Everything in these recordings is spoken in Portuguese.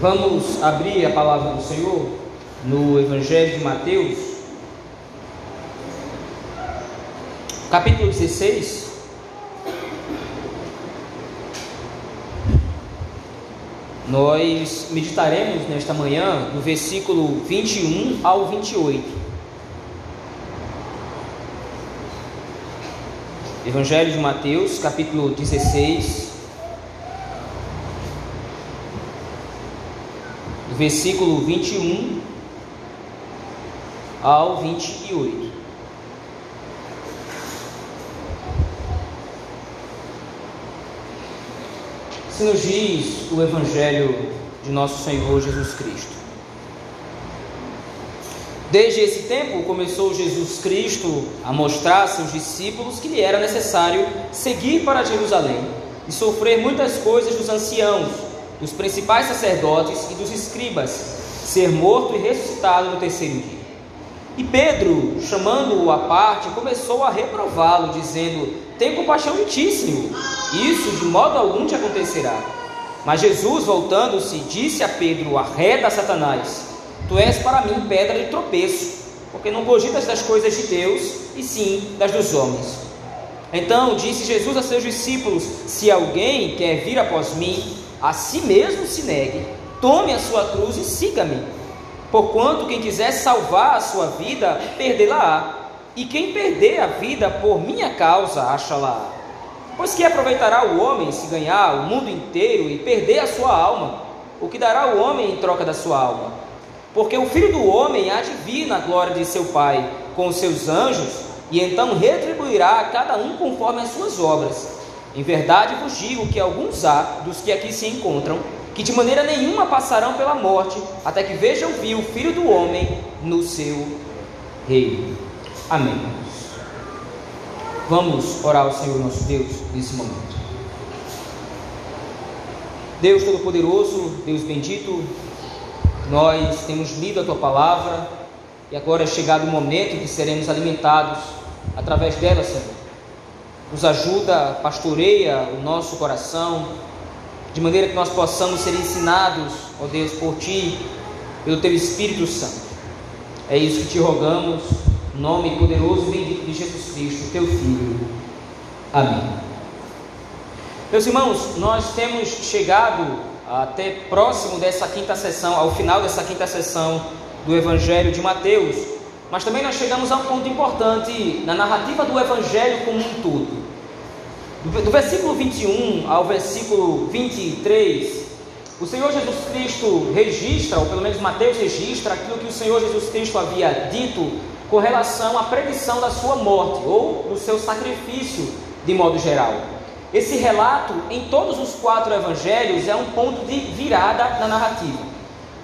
Vamos abrir a palavra do Senhor no Evangelho de Mateus, capítulo 16. Nós meditaremos nesta manhã do versículo 21 ao 28. Evangelho de Mateus, capítulo 16, versículo 21 ao 28. Se nos diz o Evangelho de nosso Senhor Jesus Cristo. Desde esse tempo começou Jesus Cristo a mostrar a seus discípulos que lhe era necessário seguir para Jerusalém e sofrer muitas coisas dos anciãos dos principais sacerdotes e dos escribas, ser morto e ressuscitado no terceiro dia. E Pedro, chamando-o à parte, começou a reprová-lo, dizendo: Tem compaixão de ti, Senhor, isso de modo algum te acontecerá. Mas Jesus, voltando-se, disse a Pedro: Arreda, Satanás, tu és para mim pedra de tropeço, porque não cogitas das coisas de Deus, e sim das dos homens. Então disse Jesus a seus discípulos: Se alguém quer vir após mim, a si mesmo se negue, tome a sua cruz e siga-me. Porquanto quem quiser salvar a sua vida, perdê-la-á. E quem perder a vida por minha causa, acha-la. Pois que aproveitará o homem se ganhar o mundo inteiro e perder a sua alma? O que dará o homem em troca da sua alma? Porque o filho do homem há de vir na glória de seu Pai com os seus anjos, e então retribuirá a cada um conforme as suas obras. Em verdade vos digo que alguns há dos que aqui se encontram, que de maneira nenhuma passarão pela morte, até que vejam vir o Filho do Homem no seu reino. Amém. Vamos orar ao Senhor nosso Deus nesse momento. Deus Todo-Poderoso, Deus bendito, nós temos lido a tua palavra e agora é chegado o momento que seremos alimentados através dela, Senhor nos ajuda, pastoreia o nosso coração, de maneira que nós possamos ser ensinados, ó Deus, por Ti, pelo Teu Espírito Santo. É isso que te rogamos, nome poderoso e bendito de Jesus Cristo, Teu Filho. Amém. Meus irmãos, nós temos chegado até próximo dessa quinta sessão, ao final dessa quinta sessão do Evangelho de Mateus, mas também nós chegamos a um ponto importante na narrativa do Evangelho como um todo. Do versículo 21 ao versículo 23, o Senhor Jesus Cristo registra, ou pelo menos Mateus registra, aquilo que o Senhor Jesus Cristo havia dito com relação à predição da sua morte, ou do seu sacrifício, de modo geral. Esse relato, em todos os quatro evangelhos, é um ponto de virada na narrativa.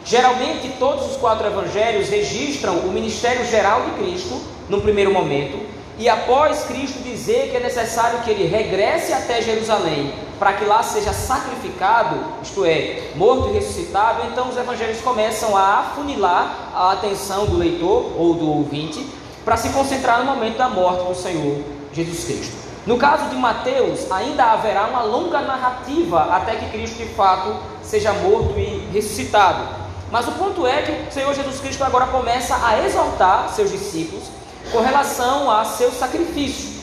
Geralmente, todos os quatro evangelhos registram o ministério geral de Cristo, no primeiro momento, e após Cristo dizer que é necessário que ele regresse até Jerusalém para que lá seja sacrificado, isto é, morto e ressuscitado, então os evangelhos começam a afunilar a atenção do leitor ou do ouvinte para se concentrar no momento da morte do Senhor Jesus Cristo. No caso de Mateus, ainda haverá uma longa narrativa até que Cristo de fato seja morto e ressuscitado. Mas o ponto é que o Senhor Jesus Cristo agora começa a exaltar seus discípulos com relação a seu sacrifício,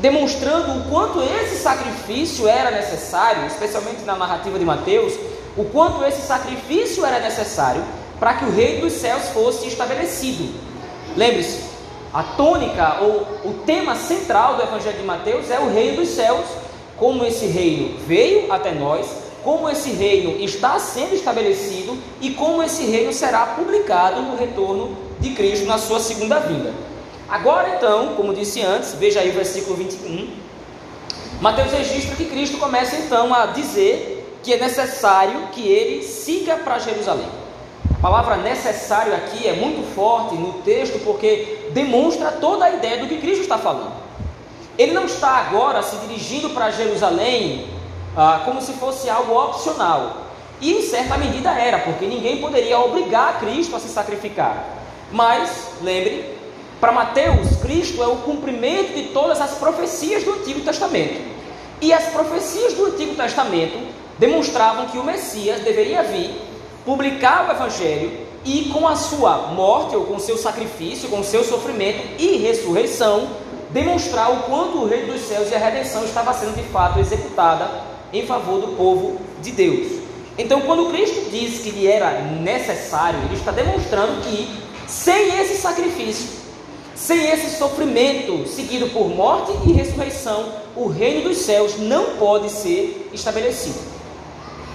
demonstrando o quanto esse sacrifício era necessário, especialmente na narrativa de Mateus, o quanto esse sacrifício era necessário para que o reino dos céus fosse estabelecido. Lembre-se, a tônica ou o tema central do Evangelho de Mateus é o reino dos céus, como esse reino veio até nós, como esse reino está sendo estabelecido e como esse reino será publicado no retorno de Cristo na sua segunda vinda. Agora então, como disse antes, veja aí o versículo 21. Mateus registra que Cristo começa então a dizer que é necessário que ele siga para Jerusalém. A palavra necessário aqui é muito forte no texto porque demonstra toda a ideia do que Cristo está falando. Ele não está agora se dirigindo para Jerusalém ah, como se fosse algo opcional. E em certa medida era, porque ninguém poderia obrigar Cristo a se sacrificar. Mas, lembre, para Mateus, Cristo é o cumprimento de todas as profecias do Antigo Testamento. E as profecias do Antigo Testamento demonstravam que o Messias deveria vir publicar o Evangelho e com a sua morte, ou com seu sacrifício, com seu sofrimento e ressurreição, demonstrar o quanto o reino dos céus e a redenção estava sendo de fato executada em favor do povo de Deus. Então, quando Cristo diz que lhe era necessário, ele está demonstrando que sem esse sacrifício, sem esse sofrimento seguido por morte e ressurreição, o reino dos céus não pode ser estabelecido.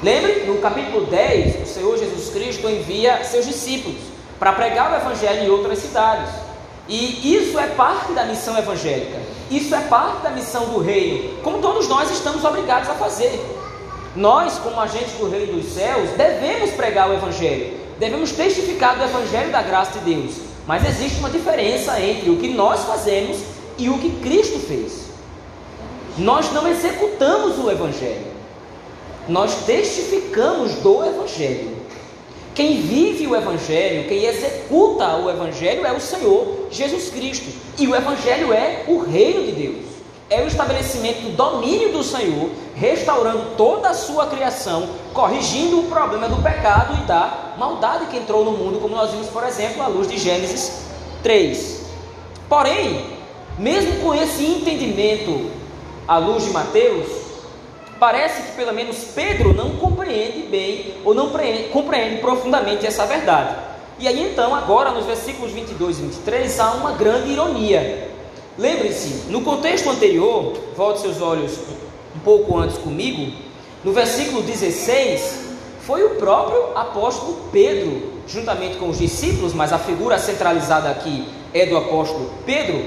Lembre, no capítulo 10, o Senhor Jesus Cristo envia seus discípulos para pregar o evangelho em outras cidades. E isso é parte da missão evangélica. Isso é parte da missão do reino, como todos nós estamos obrigados a fazer. Nós, como agentes do reino dos céus, devemos pregar o evangelho, devemos testificar do evangelho da graça de Deus. Mas existe uma diferença entre o que nós fazemos e o que Cristo fez. Nós não executamos o evangelho. Nós testificamos do evangelho. Quem vive o Evangelho, quem executa o Evangelho é o Senhor Jesus Cristo. E o Evangelho é o reino de Deus. É o estabelecimento do domínio do Senhor, restaurando toda a sua criação, corrigindo o problema do pecado e da maldade que entrou no mundo, como nós vimos, por exemplo, à luz de Gênesis 3. Porém, mesmo com esse entendimento à luz de Mateus, parece que pelo menos Pedro não compreende bem ou não compreende profundamente essa verdade. E aí então, agora nos versículos 22 e 23, há uma grande ironia. Lembre-se, no contexto anterior, volte seus olhos um pouco antes comigo, no versículo 16, foi o próprio apóstolo Pedro, juntamente com os discípulos, mas a figura centralizada aqui é do apóstolo Pedro,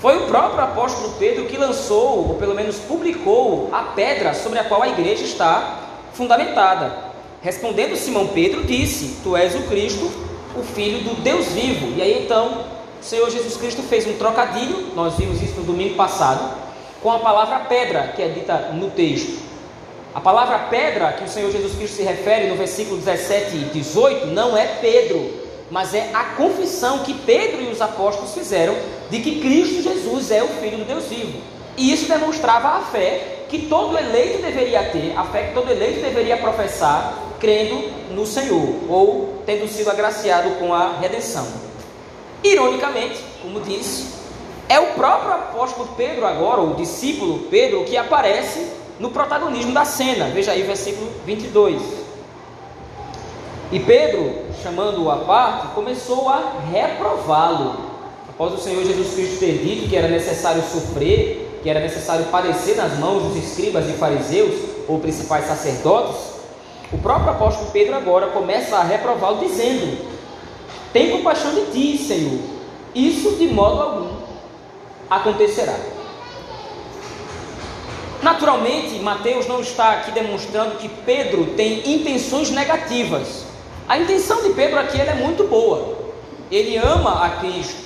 foi o próprio apóstolo Pedro que lançou, ou pelo menos publicou, a pedra sobre a qual a igreja está fundamentada. Respondendo Simão Pedro, disse: Tu és o Cristo, o Filho do Deus vivo. E aí então, o Senhor Jesus Cristo fez um trocadilho, nós vimos isso no domingo passado, com a palavra pedra, que é dita no texto. A palavra pedra que o Senhor Jesus Cristo se refere no versículo 17 e 18 não é Pedro, mas é a confissão que Pedro e os apóstolos fizeram de que Cristo Jesus é o Filho do Deus vivo. E isso demonstrava a fé que todo eleito deveria ter, a fé que todo eleito deveria professar, crendo no Senhor, ou tendo sido agraciado com a redenção. Ironicamente, como disse, é o próprio apóstolo Pedro agora, o discípulo Pedro, que aparece no protagonismo da cena. Veja aí o versículo 22. E Pedro, chamando-o à parte, começou a reprová-lo após o Senhor Jesus Cristo ter dito que era necessário sofrer, que era necessário padecer nas mãos dos escribas e fariseus, ou principais sacerdotes, o próprio apóstolo Pedro agora começa a reprová-lo, dizendo: Tem compaixão de ti, Senhor, isso de modo algum acontecerá. Naturalmente, Mateus não está aqui demonstrando que Pedro tem intenções negativas. A intenção de Pedro aqui é muito boa. Ele ama a Cristo,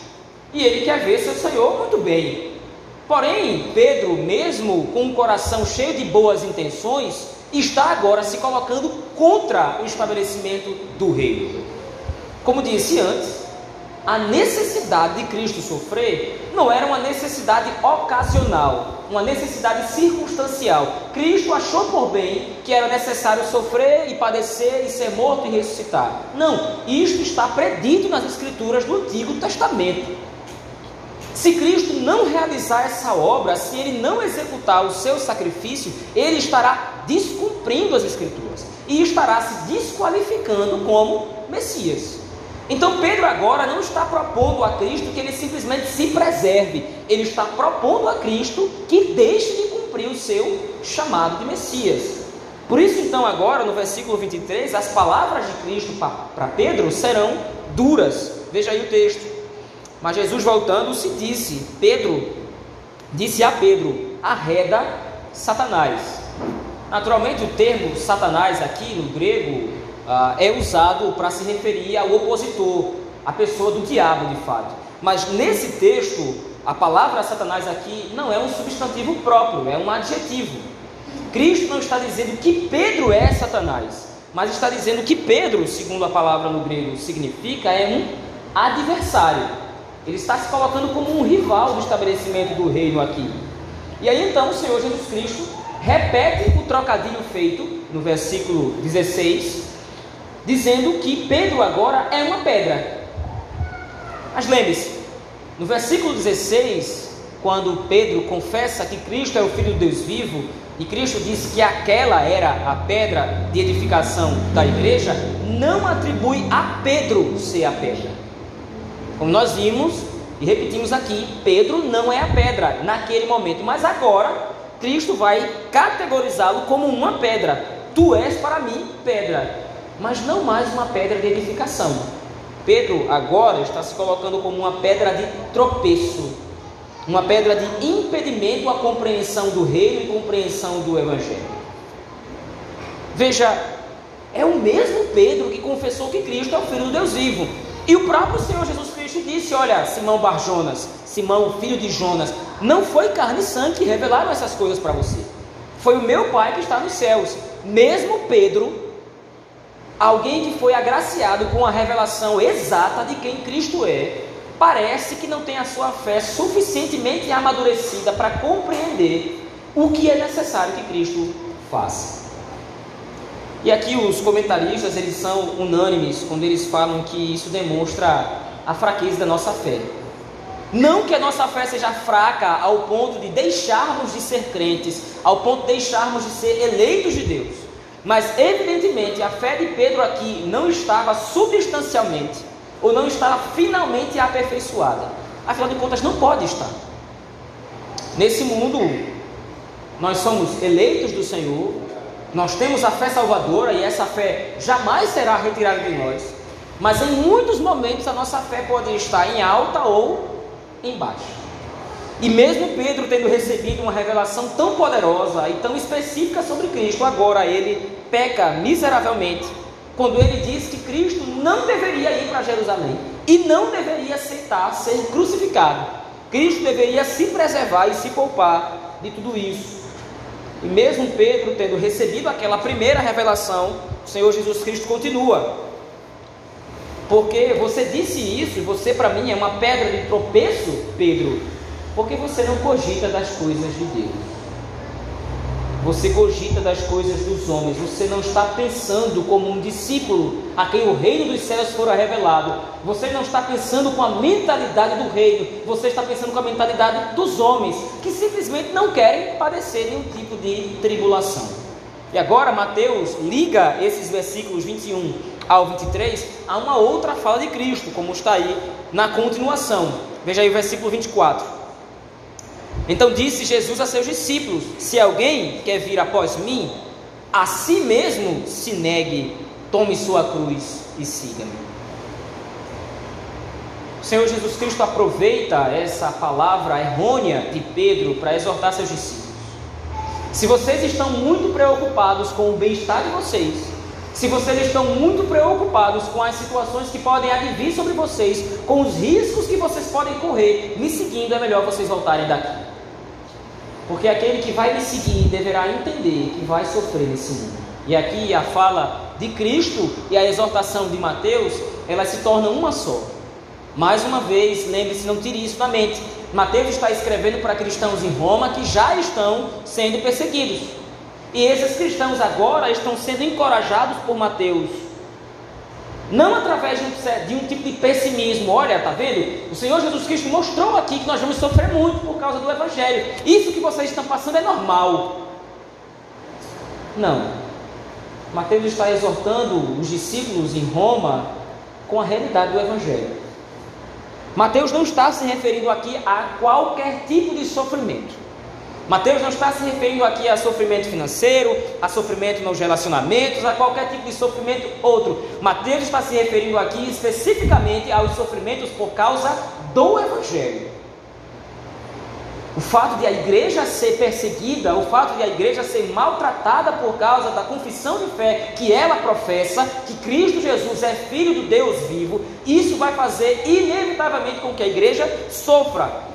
e ele quer ver seu Senhor muito bem. Porém, Pedro, mesmo com um coração cheio de boas intenções, está agora se colocando contra o estabelecimento do reino. Como disse antes, a necessidade de Cristo sofrer não era uma necessidade ocasional, uma necessidade circunstancial. Cristo achou por bem que era necessário sofrer e padecer e ser morto e ressuscitar. Não, isto está predito nas Escrituras do Antigo Testamento. Se Cristo não realizar essa obra, se ele não executar o seu sacrifício, ele estará descumprindo as Escrituras e estará se desqualificando como Messias. Então Pedro agora não está propondo a Cristo que ele simplesmente se preserve, ele está propondo a Cristo que deixe de cumprir o seu chamado de Messias. Por isso, então, agora no versículo 23, as palavras de Cristo para Pedro serão duras. Veja aí o texto. Mas Jesus voltando se disse, Pedro, disse a Pedro, arreda Satanás. Naturalmente o termo Satanás aqui no grego ah, é usado para se referir ao opositor, a pessoa do diabo de fato. Mas nesse texto, a palavra Satanás aqui não é um substantivo próprio, é um adjetivo. Cristo não está dizendo que Pedro é Satanás, mas está dizendo que Pedro, segundo a palavra no grego significa, é um adversário. Ele está se colocando como um rival do estabelecimento do reino aqui. E aí então o Senhor Jesus Cristo repete o trocadilho feito no versículo 16, dizendo que Pedro agora é uma pedra. Mas lembre-se, no versículo 16, quando Pedro confessa que Cristo é o Filho de Deus vivo, e Cristo disse que aquela era a pedra de edificação da igreja, não atribui a Pedro ser a pedra. Como nós vimos e repetimos aqui, Pedro não é a pedra naquele momento, mas agora Cristo vai categorizá-lo como uma pedra. Tu és para mim pedra, mas não mais uma pedra de edificação. Pedro agora está se colocando como uma pedra de tropeço, uma pedra de impedimento à compreensão do reino e compreensão do evangelho. Veja, é o mesmo Pedro que confessou que Cristo é o Filho do Deus vivo. E o próprio Senhor Jesus Cristo disse: Olha, Simão Barjonas, Simão, filho de Jonas, não foi carne e sangue que revelaram essas coisas para você. Foi o meu Pai que está nos céus. Mesmo Pedro, alguém que foi agraciado com a revelação exata de quem Cristo é, parece que não tem a sua fé suficientemente amadurecida para compreender o que é necessário que Cristo faça. E aqui os comentaristas eles são unânimes quando eles falam que isso demonstra a fraqueza da nossa fé. Não que a nossa fé seja fraca ao ponto de deixarmos de ser crentes, ao ponto de deixarmos de ser eleitos de Deus. Mas evidentemente a fé de Pedro aqui não estava substancialmente ou não estava finalmente aperfeiçoada. Afinal de contas, não pode estar. Nesse mundo, nós somos eleitos do Senhor, nós temos a fé salvadora e essa fé jamais será retirada de nós. Mas em muitos momentos a nossa fé pode estar em alta ou em baixa. E mesmo Pedro tendo recebido uma revelação tão poderosa e tão específica sobre Cristo, agora ele peca miseravelmente quando ele diz que Cristo não deveria ir para Jerusalém e não deveria aceitar ser crucificado. Cristo deveria se preservar e se poupar de tudo isso. E mesmo Pedro tendo recebido aquela primeira revelação, o Senhor Jesus Cristo continua. Porque você disse isso e você para mim é uma pedra de tropeço, Pedro, porque você não cogita das coisas de Deus. Você cogita das coisas dos homens. Você não está pensando como um discípulo a quem o reino dos céus fora revelado. Você não está pensando com a mentalidade do reino. Você está pensando com a mentalidade dos homens que simplesmente não querem padecer nenhum tipo de tribulação. E agora Mateus liga esses versículos 21 ao 23 a uma outra fala de Cristo, como está aí na continuação. Veja aí o versículo 24. Então disse Jesus a seus discípulos: Se alguém quer vir após mim, a si mesmo se negue, tome sua cruz e siga-me. O Senhor Jesus Cristo aproveita essa palavra errônea de Pedro para exortar seus discípulos. Se vocês estão muito preocupados com o bem-estar de vocês, se vocês estão muito preocupados com as situações que podem advir sobre vocês, com os riscos que vocês podem correr, me seguindo, é melhor vocês voltarem daqui. Porque aquele que vai me seguir deverá entender que vai sofrer nesse mundo. E aqui a fala de Cristo e a exortação de Mateus, elas se tornam uma só. Mais uma vez, lembre-se, não tire isso da mente. Mateus está escrevendo para cristãos em Roma que já estão sendo perseguidos. E esses cristãos agora estão sendo encorajados por Mateus não através de um, de um, tipo de pessimismo. Olha, tá vendo? O Senhor Jesus Cristo mostrou aqui que nós vamos sofrer muito por causa do Evangelho. Isso que vocês estão passando é normal. Não. Mateus está exortando os discípulos em Roma com a realidade do Evangelho. Mateus não está se referindo aqui a qualquer tipo de sofrimento. Mateus não está se referindo aqui a sofrimento financeiro, a sofrimento nos relacionamentos, a qualquer tipo de sofrimento outro. Mateus está se referindo aqui especificamente aos sofrimentos por causa do Evangelho. O fato de a igreja ser perseguida, o fato de a igreja ser maltratada por causa da confissão de fé que ela professa, que Cristo Jesus é filho do Deus vivo, isso vai fazer inevitavelmente com que a igreja sofra.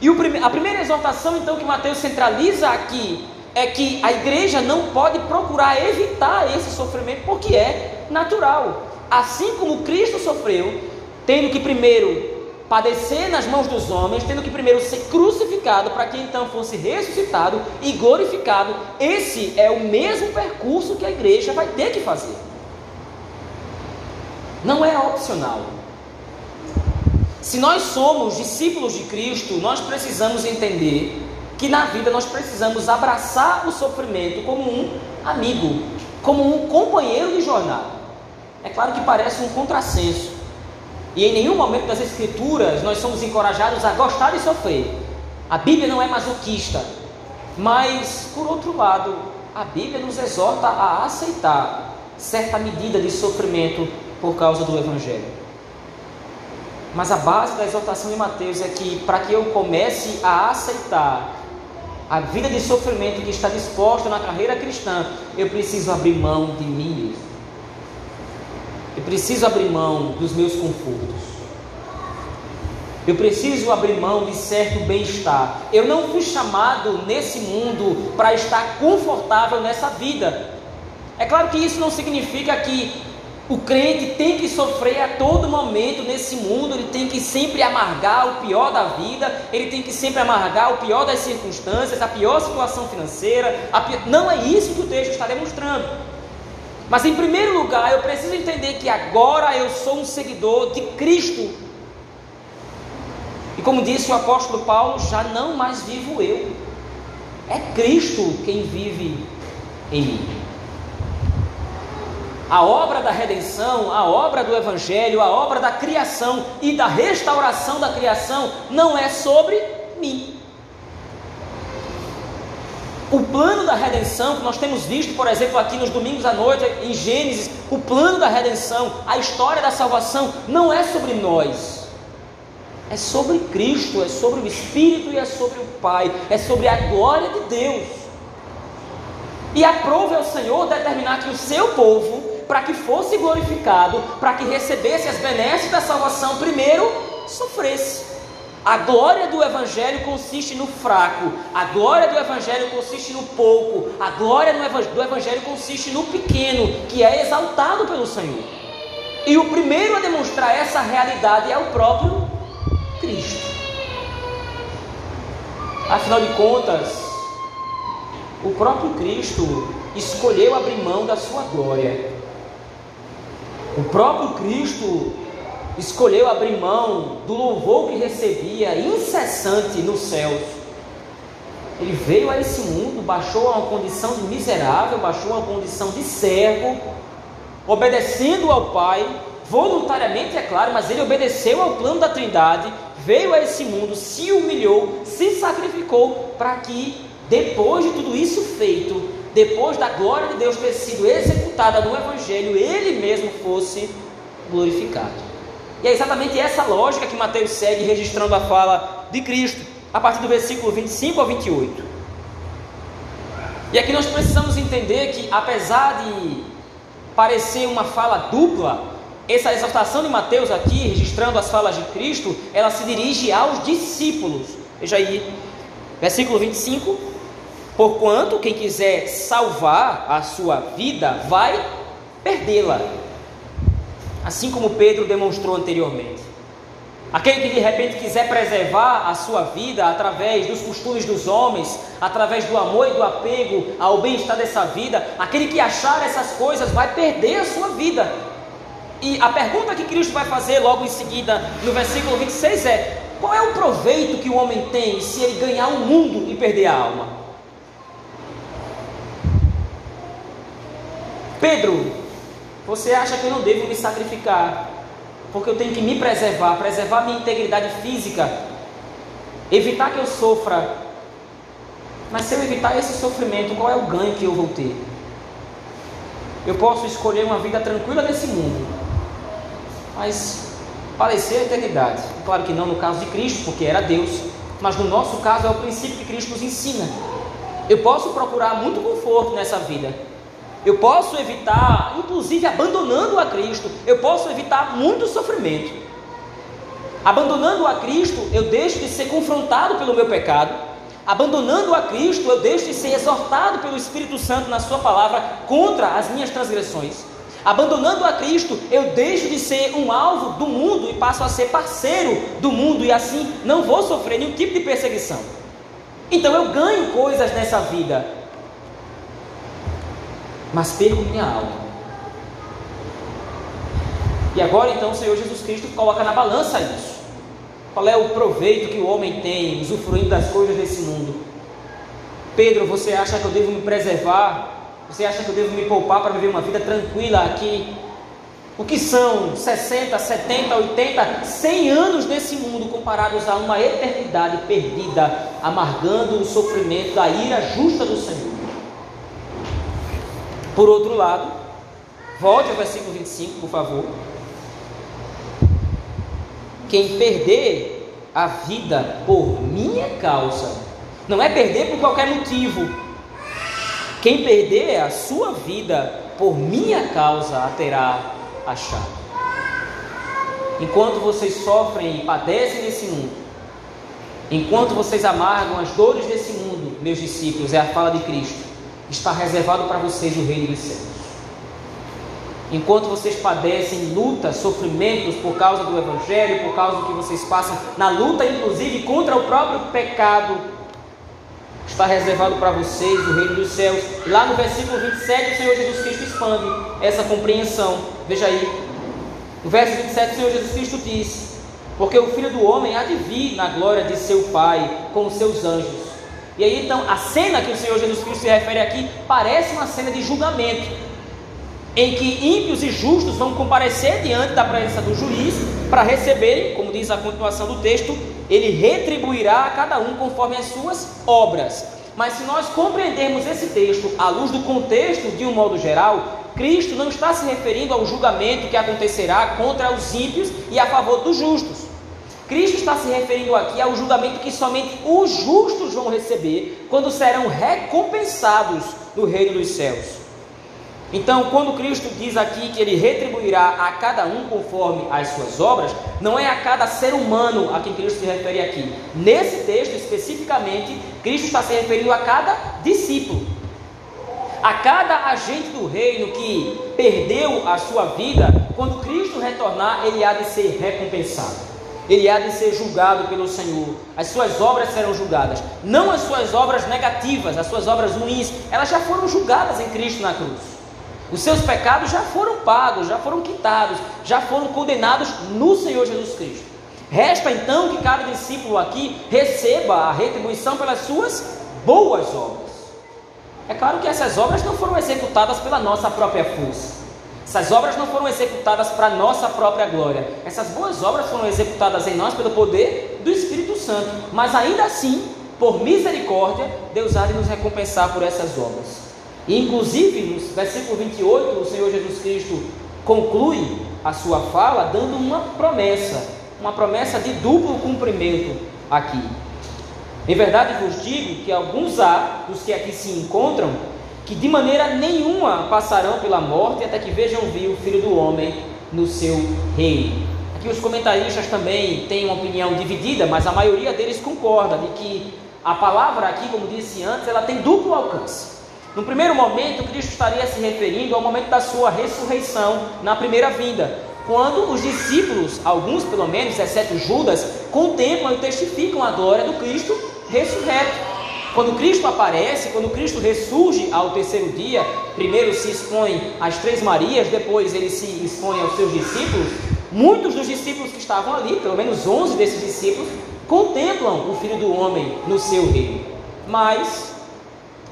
E a primeira exortação, então, que Mateus centraliza aqui é que a igreja não pode procurar evitar esse sofrimento porque é natural. Assim como Cristo sofreu, tendo que primeiro padecer nas mãos dos homens, tendo que primeiro ser crucificado para que então fosse ressuscitado e glorificado, esse é o mesmo percurso que a igreja vai ter que fazer. não é opcional. Se nós somos discípulos de Cristo, nós precisamos entender que na vida nós precisamos abraçar o sofrimento como um amigo, como um companheiro de jornada. É claro que parece um contrassenso. E em nenhum momento das Escrituras nós somos encorajados a gostar de sofrer. A Bíblia não é masoquista. Mas, por outro lado, a Bíblia nos exorta a aceitar certa medida de sofrimento por causa do Evangelho. Mas a base da exortação de Mateus é que, para que eu comece a aceitar a vida de sofrimento que está disposta na carreira cristã, eu preciso abrir mão de mim mesmo. Eu preciso abrir mão dos meus confortos. Eu preciso abrir mão de certo bem-estar. Eu não fui chamado nesse mundo para estar confortável nessa vida. É claro que isso não significa que o crente tem que sofrer a todo momento nesse mundo, ele tem que sempre amargar o pior da vida, ele tem que sempre amargar o pior das circunstâncias, a pior situação financeira. Pior... Não é isso que o texto está demonstrando. Mas em primeiro lugar, eu preciso entender que agora eu sou um seguidor de Cristo. E como disse o apóstolo Paulo, já não mais vivo eu, é Cristo quem vive em mim. A obra da redenção, a obra do Evangelho, a obra da criação e da restauração da criação não é sobre mim. O plano da redenção, que nós temos visto, por exemplo, aqui nos domingos à noite, em Gênesis, o plano da redenção, a história da salvação, não é sobre nós, é sobre Cristo, é sobre o Espírito e é sobre o Pai, é sobre a glória de Deus. E aprove ao Senhor determinar que o seu povo para que fosse glorificado, para que recebesse as benesses da salvação, primeiro sofresse. A glória do Evangelho consiste no fraco, a glória do Evangelho consiste no pouco, a glória do Evangelho consiste no pequeno, que é exaltado pelo Senhor. E o primeiro a demonstrar essa realidade é o próprio Cristo. Afinal de contas, o próprio Cristo escolheu abrir mão da sua glória o próprio Cristo escolheu abrir mão do louvor que recebia incessante nos céus. Ele veio a esse mundo, baixou a uma condição de miserável, baixou a uma condição de servo, obedecendo ao Pai, voluntariamente, é claro, mas ele obedeceu ao plano da Trindade, veio a esse mundo, se humilhou, se sacrificou para que, depois de tudo isso feito, depois da glória de Deus ter sido executada no Evangelho, ele mesmo fosse glorificado. E é exatamente essa lógica que Mateus segue registrando a fala de Cristo, a partir do versículo 25 ao 28. E aqui nós precisamos entender que, apesar de parecer uma fala dupla, essa exortação de Mateus aqui, registrando as falas de Cristo, ela se dirige aos discípulos. Veja aí, versículo 25 Porquanto quem quiser salvar a sua vida vai perdê-la. Assim como Pedro demonstrou anteriormente. Aquele que de repente quiser preservar a sua vida através dos costumes dos homens, através do amor e do apego ao bem-estar dessa vida, aquele que achar essas coisas vai perder a sua vida. E a pergunta que Cristo vai fazer logo em seguida, no versículo 26 é: qual é o proveito que o homem tem se ele ganhar o mundo e perder a alma? Pedro, você acha que eu não devo me sacrificar? Porque eu tenho que me preservar, preservar minha integridade física, evitar que eu sofra. Mas se eu evitar esse sofrimento, qual é o ganho que eu vou ter? Eu posso escolher uma vida tranquila nesse mundo, mas parecer a eternidade. Claro que não no caso de Cristo, porque era Deus, mas no nosso caso é o princípio que Cristo nos ensina. Eu posso procurar muito conforto nessa vida, eu posso evitar, inclusive abandonando a Cristo, eu posso evitar muito sofrimento. Abandonando a Cristo, eu deixo de ser confrontado pelo meu pecado. Abandonando a Cristo, eu deixo de ser exortado pelo Espírito Santo na Sua palavra contra as minhas transgressões. Abandonando a Cristo, eu deixo de ser um alvo do mundo e passo a ser parceiro do mundo e assim não vou sofrer nenhum tipo de perseguição. Então eu ganho coisas nessa vida, mas perco minha alma. E agora então o Senhor Jesus Cristo coloca na balança isso. Qual é o proveito que o homem tem usufruindo das coisas desse mundo? Pedro, você acha que eu devo me preservar? Você acha que eu devo me poupar para viver uma vida tranquila aqui? O que são 60, 70, 80, 100 anos desse mundo comparados a uma eternidade perdida, amargando o sofrimento da ira justa do Senhor? Por outro lado, volte ao versículo 25, por favor. Quem perder a vida por minha causa, não é perder por qualquer motivo. Quem perder a sua vida por minha causa a terá achado. Enquanto vocês sofrem e padecem nesse mundo, enquanto vocês amargam as dores desse mundo, meus discípulos, é a fala de Cristo, está reservado para vocês o reino dos céus. Enquanto vocês padecem lutas, sofrimentos por causa do Evangelho, por causa do que vocês passam, na luta inclusive contra o próprio pecado, está reservado para vocês o reino dos céus. Lá no versículo 27, o Senhor Jesus Cristo expande essa compreensão. Veja aí. No verso 27, o Senhor Jesus Cristo diz: Porque o filho do homem há de vir na glória de seu Pai com os seus anjos. E aí então, a cena que o Senhor Jesus Cristo se refere aqui parece uma cena de julgamento em que ímpios e justos vão comparecer diante da presença do juiz para receberem, como diz a continuação do texto, ele retribuirá a cada um conforme as suas obras. Mas se nós compreendermos esse texto à luz do contexto de um modo geral, Cristo não está se referindo ao julgamento que acontecerá contra os ímpios e a favor dos justos. Cristo está se referindo aqui ao julgamento que somente os justos vão receber quando serão recompensados no reino dos céus. Então, quando Cristo diz aqui que ele retribuirá a cada um conforme as suas obras, não é a cada ser humano a quem Cristo se refere aqui. Nesse texto especificamente, Cristo está se referindo a cada discípulo. A cada agente do reino que perdeu a sua vida, quando Cristo retornar, ele há de ser recompensado. Ele há de ser julgado pelo Senhor. As suas obras serão julgadas. Não as suas obras negativas, as suas obras ruins, elas já foram julgadas em Cristo na cruz. Os seus pecados já foram pagos, já foram quitados, já foram condenados no Senhor Jesus Cristo. Resta então que cada discípulo aqui receba a retribuição pelas suas boas obras. É claro que essas obras não foram executadas pela nossa própria força. Essas obras não foram executadas para nossa própria glória. Essas boas obras foram executadas em nós pelo poder do Espírito Santo. Mas ainda assim, por misericórdia, Deus há de nos recompensar por essas obras. E, inclusive, no versículo 28, o Senhor Jesus Cristo conclui a sua fala dando uma promessa, uma promessa de duplo cumprimento aqui. Em verdade vos digo que alguns há dos que aqui se encontram que de maneira nenhuma passarão pela morte até que vejam vir o Filho do Homem no seu reino. Aqui os comentaristas também têm uma opinião dividida, mas a maioria deles concorda de que a palavra aqui, como disse antes, ela tem duplo alcance. No primeiro momento, Cristo estaria se referindo ao momento da sua ressurreição na primeira vinda, quando os discípulos, alguns pelo menos, exceto Judas, contemplam e testificam a glória do Cristo ressurreto. Quando Cristo aparece, quando Cristo ressurge ao terceiro dia, primeiro se expõe às três Marias, depois ele se expõe aos seus discípulos. Muitos dos discípulos que estavam ali, pelo menos 11 desses discípulos, contemplam o Filho do Homem no seu reino. Mas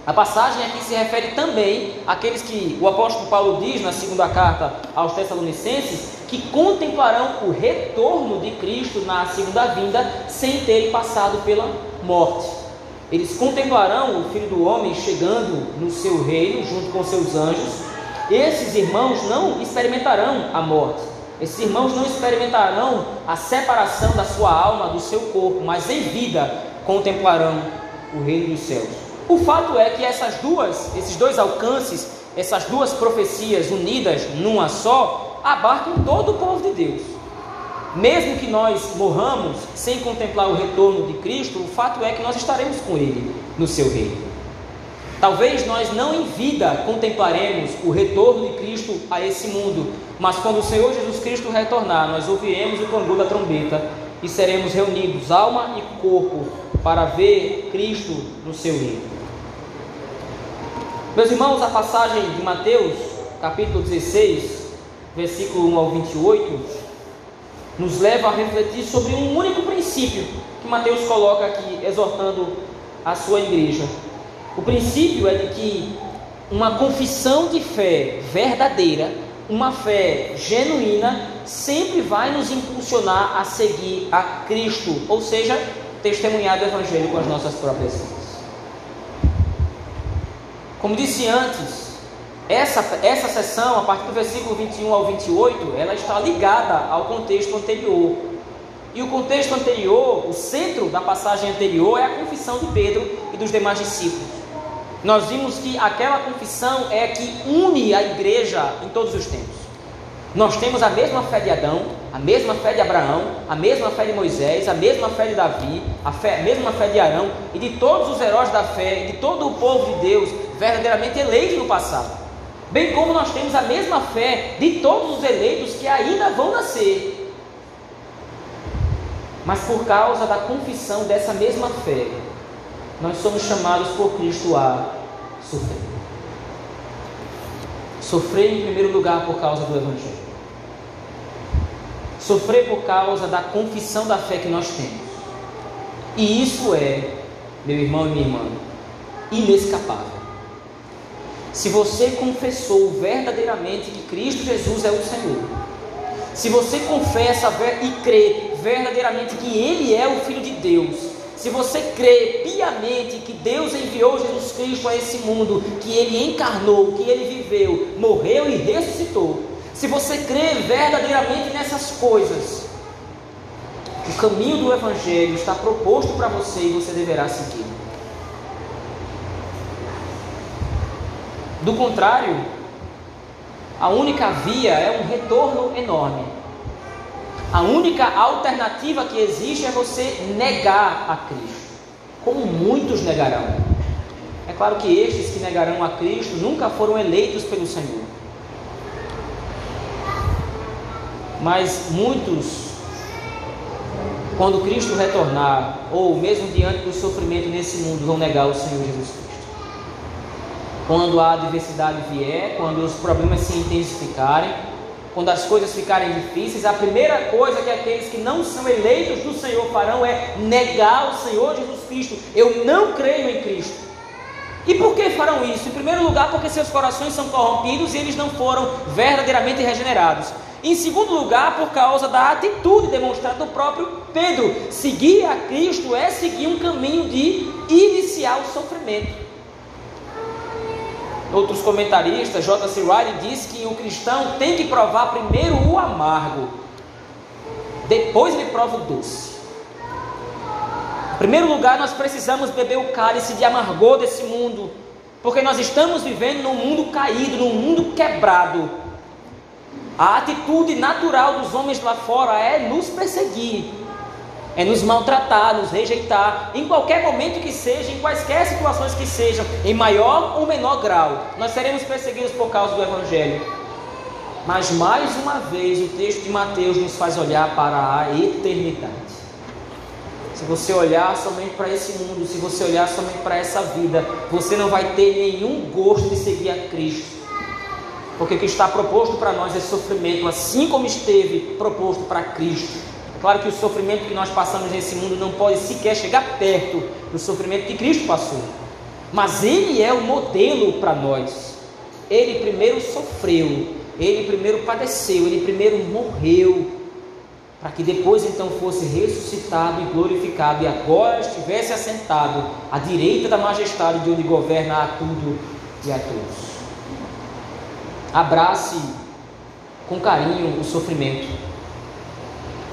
a passagem aqui se refere também àqueles que o apóstolo Paulo diz na segunda carta aos Tessalonicenses que contemplarão o retorno de Cristo na segunda vinda sem terem passado pela morte. Eles contemplarão o Filho do Homem chegando no seu reino junto com seus anjos. Esses irmãos não experimentarão a morte. Esses irmãos não experimentarão a separação da sua alma do seu corpo, mas em vida contemplarão o reino dos céus. O fato é que essas duas, esses dois alcances, essas duas profecias unidas numa só, abarcam todo o povo de Deus. Mesmo que nós morramos sem contemplar o retorno de Cristo, o fato é que nós estaremos com Ele no seu reino. Talvez nós não em vida contemplaremos o retorno de Cristo a esse mundo, mas quando o Senhor Jesus Cristo retornar, nós ouviremos o clangor da trombeta e seremos reunidos, alma e corpo, para ver Cristo no seu reino. Meus irmãos, a passagem de Mateus, capítulo 16, versículo 1 ao 28, nos leva a refletir sobre um único princípio que Mateus coloca aqui, exortando a sua igreja. O princípio é de que uma confissão de fé verdadeira, uma fé genuína, sempre vai nos impulsionar a seguir a Cristo, ou seja, testemunhar do Evangelho com as nossas próprias vidas. Como disse antes, essa, essa sessão, a partir do versículo 21 ao 28, ela está ligada ao contexto anterior. E o contexto anterior, o centro da passagem anterior, é a confissão de Pedro e dos demais discípulos. Nós vimos que aquela confissão é que une a igreja em todos os tempos. Nós temos a mesma fé de Adão, a mesma fé de Abraão, a mesma fé de Moisés, a mesma fé de Davi, a, fé, a mesma fé de Arão e de todos os heróis da fé, de todo o povo de Deus verdadeiramente eleito no passado. Bem como nós temos a mesma fé de todos os eleitos que ainda vão nascer. Mas por causa da confissão dessa mesma fé, nós somos chamados por Cristo a sofrer. Sofrer em primeiro lugar por causa do Evangelho. Sofrer por causa da confissão da fé que nós temos. E isso é, meu irmão e minha irmã, inescapável. Se você confessou verdadeiramente que Cristo Jesus é o Senhor, se você confessa e crê verdadeiramente que Ele é o Filho de Deus, se você crê piamente que Deus enviou Jesus Cristo a esse mundo, que Ele encarnou, que Ele viveu, morreu e ressuscitou, se você crê verdadeiramente nessas coisas, o caminho do Evangelho está proposto para você e você deverá seguir. Do contrário, a única via é um retorno enorme. A única alternativa que existe é você negar a Cristo, como muitos negarão. É claro que estes que negarão a Cristo nunca foram eleitos pelo Senhor. Mas muitos, quando Cristo retornar, ou mesmo diante do sofrimento nesse mundo, vão negar o Senhor Jesus Cristo. Quando a adversidade vier, quando os problemas se intensificarem, quando as coisas ficarem difíceis, a primeira coisa que aqueles que não são eleitos do Senhor farão é negar o Senhor Jesus Cristo. Eu não creio em Cristo. E por que farão isso? Em primeiro lugar, porque seus corações são corrompidos e eles não foram verdadeiramente regenerados. Em segundo lugar, por causa da atitude demonstrada do próprio Pedro. Seguir a Cristo é seguir um caminho de iniciar o sofrimento. Outros comentaristas, J.C. Riley diz que o cristão tem que provar primeiro o amargo, depois ele prova o doce. Em primeiro lugar, nós precisamos beber o cálice de amargor desse mundo, porque nós estamos vivendo num mundo caído, num mundo quebrado. A atitude natural dos homens lá fora é nos perseguir, é nos maltratar, nos rejeitar, em qualquer momento que seja, em quaisquer situações que sejam, em maior ou menor grau, nós seremos perseguidos por causa do Evangelho. Mas mais uma vez o texto de Mateus nos faz olhar para a eternidade. Se você olhar somente para esse mundo, se você olhar somente para essa vida, você não vai ter nenhum gosto de seguir a Cristo. Porque o que está proposto para nós é sofrimento, assim como esteve proposto para Cristo. Claro que o sofrimento que nós passamos nesse mundo não pode sequer chegar perto do sofrimento que Cristo passou. Mas Ele é o modelo para nós. Ele primeiro sofreu, Ele primeiro padeceu, Ele primeiro morreu, para que depois então fosse ressuscitado e glorificado e agora estivesse assentado à direita da majestade de onde governa a tudo e a todos. Abrace com carinho o sofrimento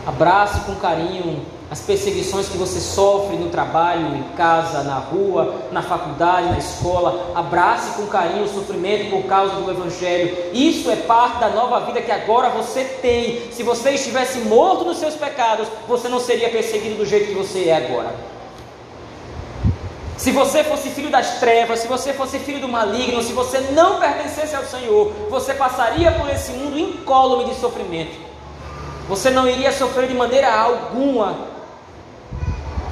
Abrace com carinho as perseguições que você sofre no trabalho, em casa, na rua, na faculdade, na escola. Abrace com carinho o sofrimento por causa do Evangelho. Isso é parte da nova vida que agora você tem. Se você estivesse morto nos seus pecados, você não seria perseguido do jeito que você é agora. Se você fosse filho das trevas, se você fosse filho do maligno, se você não pertencesse ao Senhor, você passaria por esse mundo incólume de sofrimento. Você não iria sofrer de maneira alguma,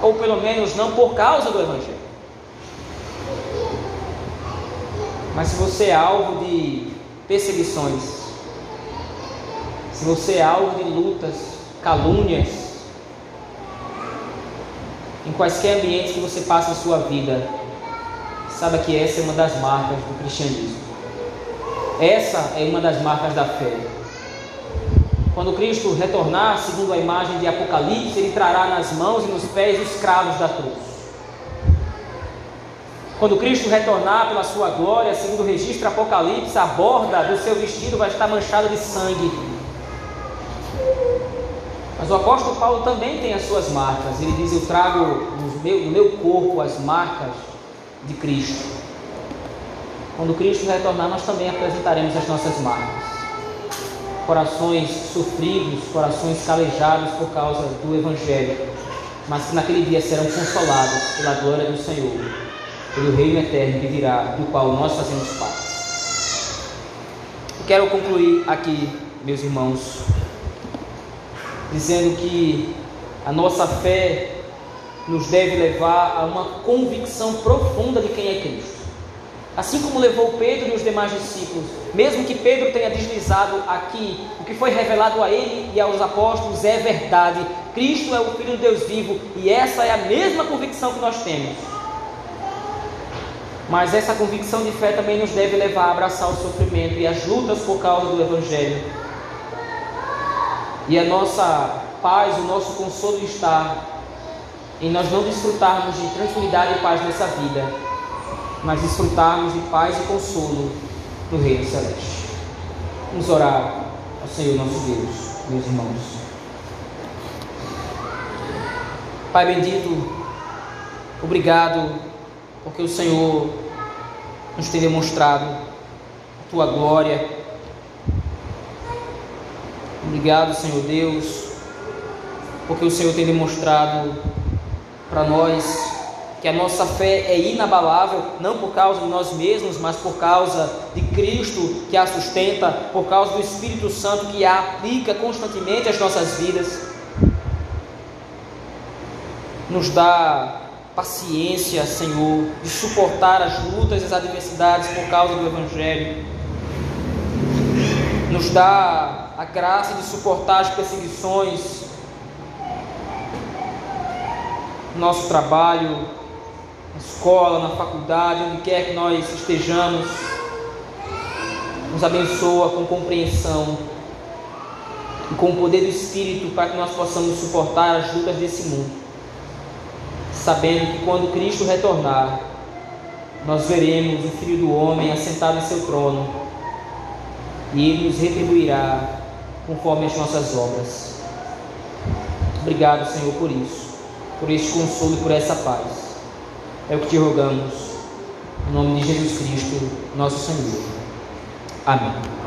ou pelo menos não por causa do Evangelho. Mas se você é alvo de perseguições, se você é alvo de lutas, calúnias, em quaisquer ambientes que você passa a sua vida, saiba que essa é uma das marcas do cristianismo. Essa é uma das marcas da fé. Quando Cristo retornar, segundo a imagem de Apocalipse, ele trará nas mãos e nos pés os cravos da cruz. Quando Cristo retornar pela sua glória, segundo o registro Apocalipse, a borda do seu vestido vai estar manchada de sangue. Mas o apóstolo Paulo também tem as suas marcas. Ele diz: Eu trago no meu, no meu corpo as marcas de Cristo. Quando Cristo retornar, nós também apresentaremos as nossas marcas. Corações sofridos, corações calejados por causa do Evangelho, mas que naquele dia serão consolados pela glória do Senhor pelo reino eterno que virá, do qual nós fazemos parte. quero concluir aqui, meus irmãos, dizendo que a nossa fé nos deve levar a uma convicção profunda de quem é Cristo. Assim como levou Pedro e os demais discípulos, mesmo que Pedro tenha deslizado aqui, o que foi revelado a ele e aos apóstolos é verdade. Cristo é o Filho de Deus vivo e essa é a mesma convicção que nós temos. Mas essa convicção de fé também nos deve levar a abraçar o sofrimento e as lutas por causa do Evangelho. E a nossa paz, o nosso consolo está em nós não desfrutarmos de tranquilidade e paz nessa vida, mas desfrutarmos de paz e consolo no Reino Celeste. Vamos orar ao Senhor nosso Deus, meus irmãos. Pai bendito, obrigado porque o Senhor nos tem demonstrado a tua glória. Obrigado, Senhor Deus, porque o Senhor tem demonstrado para nós que a nossa fé é inabalável, não por causa de nós mesmos, mas por causa de Cristo que a sustenta, por causa do Espírito Santo que a aplica constantemente às nossas vidas. Nos dá paciência, Senhor, de suportar as lutas e as adversidades por causa do Evangelho. Nos dá a graça de suportar as perseguições no nosso trabalho, escola, na faculdade, onde quer que nós estejamos. Nos abençoa com compreensão e com o poder do Espírito para que nós possamos suportar as lutas desse mundo sabendo que quando Cristo retornar, nós veremos o Filho do Homem assentado em seu trono e ele nos retribuirá conforme as nossas obras. Obrigado, Senhor, por isso, por este consolo e por essa paz. É o que te rogamos, em nome de Jesus Cristo, nosso Senhor. Amém.